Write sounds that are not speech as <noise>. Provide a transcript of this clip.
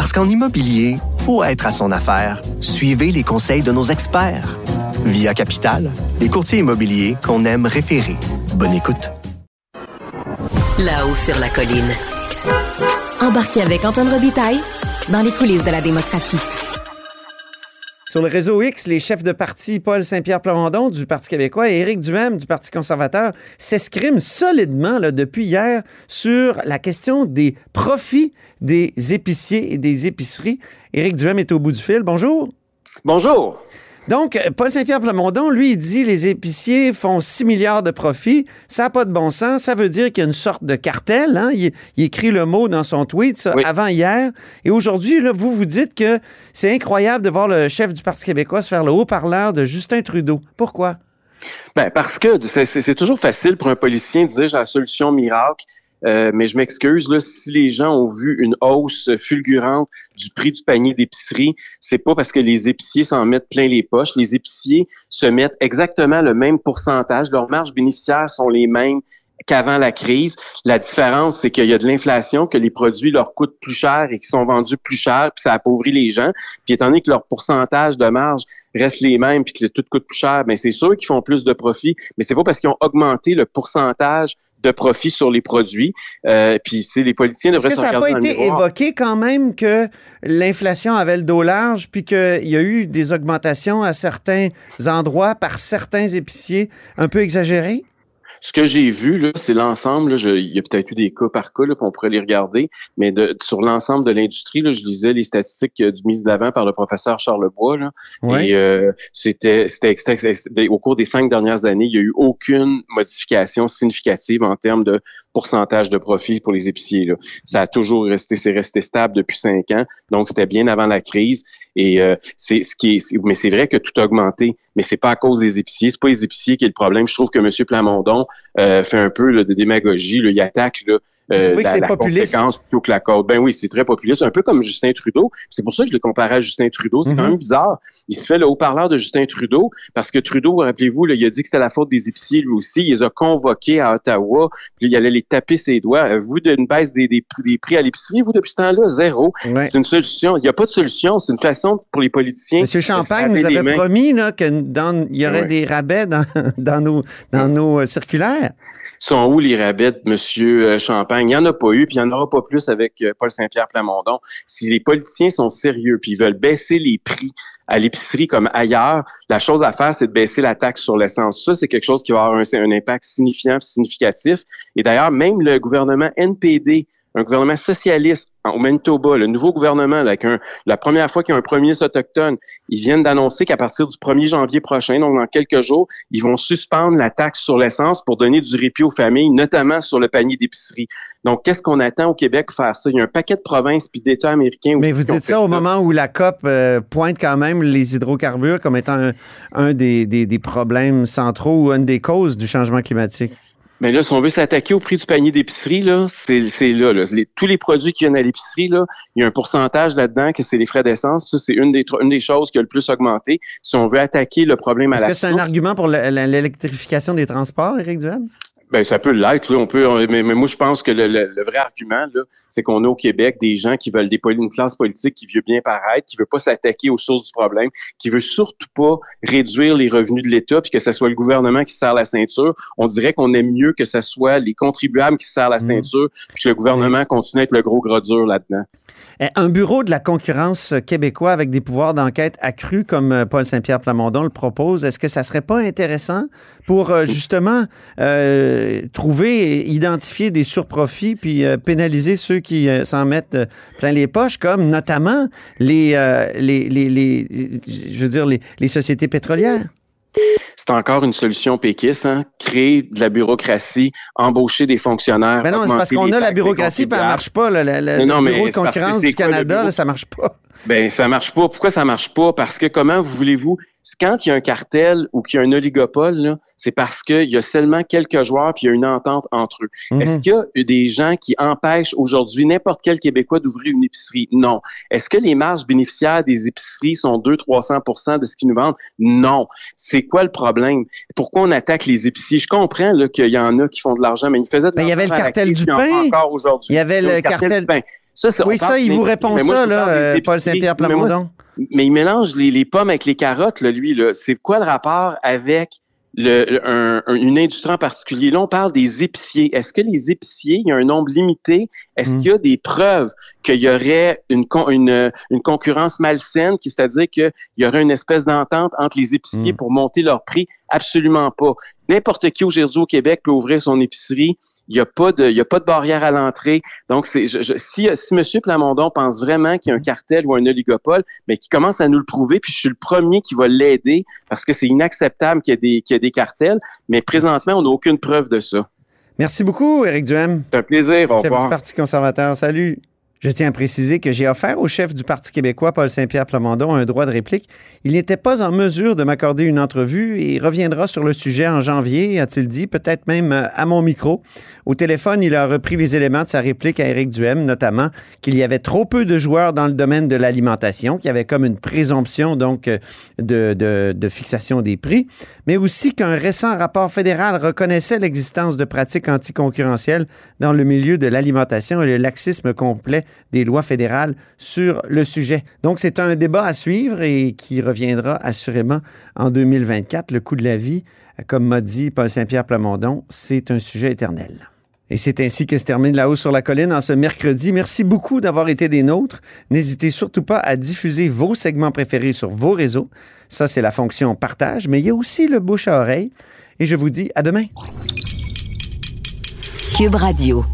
Parce qu'en immobilier, faut être à son affaire. Suivez les conseils de nos experts. Via Capital, les courtiers immobiliers qu'on aime référer. Bonne écoute. Là-haut sur la colline. Embarquez avec Antoine Robitaille dans les coulisses de la démocratie. Sur le réseau X, les chefs de parti Paul Saint-Pierre Plamondon du Parti québécois et Éric Duhem du Parti conservateur s'escriment solidement là, depuis hier sur la question des profits des épiciers et des épiceries. Éric Duhem est au bout du fil. Bonjour. Bonjour. Donc, Paul Saint-Pierre Plamondon, lui, il dit les épiciers font 6 milliards de profits. Ça n'a pas de bon sens. Ça veut dire qu'il y a une sorte de cartel. Hein? Il, écrit le mot dans son tweet ça, avant hier. Et aujourd'hui, vous vous dites que c'est incroyable de voir le chef du Parti québécois se faire le haut-parleur de Justin Trudeau. Pourquoi? Ben parce que c'est toujours facile pour un politicien de dire j'ai la solution miracle. Euh, mais je m'excuse, là, si les gens ont vu une hausse fulgurante du prix du panier d'épicerie, c'est pas parce que les épiciers s'en mettent plein les poches. Les épiciers se mettent exactement le même pourcentage. Leurs marges bénéficiaires sont les mêmes qu'avant la crise. La différence, c'est qu'il y a de l'inflation, que les produits leur coûtent plus cher et qu'ils sont vendus plus cher, puis ça appauvrit les gens. Puis étant donné que leur pourcentage de marge reste les mêmes, puis que tout coûte plus cher, ben c'est sûr qu'ils font plus de profit, mais c'est pas parce qu'ils ont augmenté le pourcentage de profit sur les produits. Euh, puis si les politiciens devraient Est-ce que ça n'a pas été évoqué quand même que l'inflation avait le dos large, puis qu'il y a eu des augmentations à certains endroits par certains épiciers un peu exagérées? Ce que j'ai vu, là, c'est l'ensemble. Il y a peut-être eu des cas par cas, qu'on pourrait les regarder, mais de, sur l'ensemble de l'industrie, je lisais les statistiques du mise de l'avant par le professeur Charlebois. Là, Et euh, c'était, c'était, au cours des cinq dernières années, il n'y a eu aucune modification significative en termes de pourcentage de profit pour les épiciers. Là. Ça a toujours resté, c'est resté stable depuis cinq ans. Donc, c'était bien avant la crise. Et euh, c'est ce qui est, mais c'est vrai que tout a augmenté, mais c'est pas à cause des épiciers, c'est pas les épiciers qui est le problème. Je trouve que M. Plamondon euh, fait un peu de démagogie, là, il attaque là, euh, la, la conséquence plutôt que la cause. Ben oui, c'est très populiste, un peu comme Justin Trudeau. C'est pour ça que je le comparais à Justin Trudeau. C'est quand mhm. même bizarre. Il se fait le haut-parleur de Justin Trudeau parce que Trudeau, rappelez-vous, il a dit que c'était la faute des épiciers lui aussi. Il les a convoqués à Ottawa. Puis il allait les taper ses doigts. Euh, vous, d'une baisse des, des, prix à l'épicerie, vous, depuis ce temps-là, zéro. C'est une solution. Il n'y a pas de solution. C'est une façon pour les politiciens. Monsieur Champagne nous avait promis là, que dans, il y aurait des rabais dans, <laughs> dans nos, dans nos euh, circulaires sont où les rabais de. Euh, Champagne? Il n'y en a pas eu, puis il n'y en aura pas plus avec euh, Paul Saint-Pierre Plamondon. Si les politiciens sont sérieux, puis ils veulent baisser les prix à l'épicerie comme ailleurs, la chose à faire, c'est de baisser la taxe sur l'essence. Ça, c'est quelque chose qui va avoir un, un impact signifiant, significatif. Et d'ailleurs, même le gouvernement NPD un gouvernement socialiste au Manitoba, le nouveau gouvernement, avec la première fois qu'il y a un premier ministre autochtone, ils viennent d'annoncer qu'à partir du 1er janvier prochain, donc dans quelques jours, ils vont suspendre la taxe sur l'essence pour donner du répit aux familles, notamment sur le panier d'épicerie. Donc, qu'est-ce qu'on attend au Québec pour faire ça? Il y a un paquet de provinces puis d'États américains Mais vous dites ça au moment où la COP euh, pointe quand même les hydrocarbures comme étant un, des, des problèmes centraux ou une des causes du changement climatique. Mais là, si on veut s'attaquer au prix du panier d'épicerie, là, c'est, là. là. tous les produits qui viennent à l'épicerie, là, il y a un pourcentage là-dedans que c'est les frais d'essence. Ça, c'est une des, une des choses qui a le plus augmenté. Si on veut attaquer le problème à Est-ce que c'est un argument pour l'électrification des transports, Éric Duhem? Ben, ça peut l'être, là. On peut, mais, moi, je pense que le, vrai argument, là, c'est qu'on a au Québec des gens qui veulent dépoler une classe politique qui veut bien paraître, qui veut pas s'attaquer aux sources du problème, qui veut surtout pas réduire les revenus de l'État, puis que ce soit le gouvernement qui serre la ceinture. On dirait qu'on aime mieux que ce soit les contribuables qui serrent la mmh. ceinture, puis que le gouvernement continue à être le gros gros dur là-dedans. Eh, un bureau de la concurrence québécois avec des pouvoirs d'enquête accrus, comme euh, Paul Saint-Pierre Plamondon le propose, est-ce que ça serait pas intéressant pour euh, justement euh, euh, trouver et identifier des surprofits puis euh, pénaliser ceux qui euh, s'en mettent plein les poches, comme notamment les, les, les, je veux dire, les, sociétés pétrolières. C'est encore une solution péquiste, hein? créer de la bureaucratie, embaucher des fonctionnaires. Ben non, c'est parce qu'on a la bureaucratie, puis elle marche pas. Le, bureau de concurrence du Canada, ça marche pas. Ben ça marche pas. Pourquoi ça marche pas? Parce que comment voulez-vous quand il y a un cartel ou qu'il y a un oligopole, c'est parce qu'il y a seulement quelques joueurs puis il y a une entente entre eux. Mhm. Est-ce qu'il y a des gens qui empêchent aujourd'hui n'importe quel Québécois d'ouvrir une épicerie? Non. Est-ce que les marges bénéficiaires des épiceries sont 200-300% de ce qu'ils nous vendent? Non. C'est quoi le problème? Pourquoi on attaque les épiciers? Je comprends qu'il y en a qui font de l'argent, mais ils faisaient de l'argent. Il y avait le cartel du pain. Encore aujourd'hui. Il y avait le, cartel, du pain. Ça, oui, ça, il vous répond ça, là, euh, Paul Saint-Pierre Plamondon mais il mélange les, pommes avec les carottes, là, lui. Là. C'est quoi le rapport avec le, une industrie en particulier? Là, on parle des épiciers. Est-ce que les épiciers, il y a un nombre limité? Est-ce hmm. qu'il y a des preuves qu'il y aurait une, une, une concurrence malsaine, c'est-à-dire qu'il y aurait une espèce d'entente entre les épiciers hmm. pour monter leur prix? Absolument pas. N'importe qui aujourd'hui au Québec peut ouvrir son épicerie. Il n'y a pas de, il y a pas de barrière à l'entrée. Donc, c'est, si, si M. Plamondon pense vraiment qu'il y a un cartel ou un oligopole, mais qui commence à nous le prouver, puis je suis le premier qui va l'aider parce que c'est inacceptable qu'il y ait des, qu'il y ait des cartels. Mais présentement, on n'a aucune preuve de ça. Merci beaucoup, Éric Duhem. C'est un plaisir. Au revoir. du Parti conservateur. Salut. Je tiens à préciser que j'ai offert au chef du Parti québécois, Paul Saint-Pierre Plamondon, un droit de réplique. Il n'était pas en mesure de m'accorder une entrevue et reviendra sur le sujet en janvier, a-t-il dit, peut-être même euh, à mon micro. Au téléphone, il a repris les éléments de sa réplique à Éric Duhem, notamment qu'il y avait trop peu de joueurs dans le domaine de l'alimentation, qu'il y avait comme une présomption donc euh, de, fixation des prix, mais aussi qu'un récent rapport fédéral reconnaissait l'existence de pratiques anticoncurrentielles dans le milieu de l'alimentation et le laxisme complet des lois fédérales sur le sujet. Donc, c'est un débat à suivre et qui reviendra assurément en 2024. Le coût de la vie, comme m'a dit Paul Saint-Pierre Plamondon, c'est un sujet éternel. Et c'est ainsi que se termine La Hausse sur la Colline en ce mercredi. Merci beaucoup d'avoir été des nôtres. N'hésitez surtout pas à diffuser vos segments préférés sur vos réseaux. Ça, c'est la fonction partage, mais il y a aussi le bouche à oreille. Et je vous dis à demain. Cube Radio.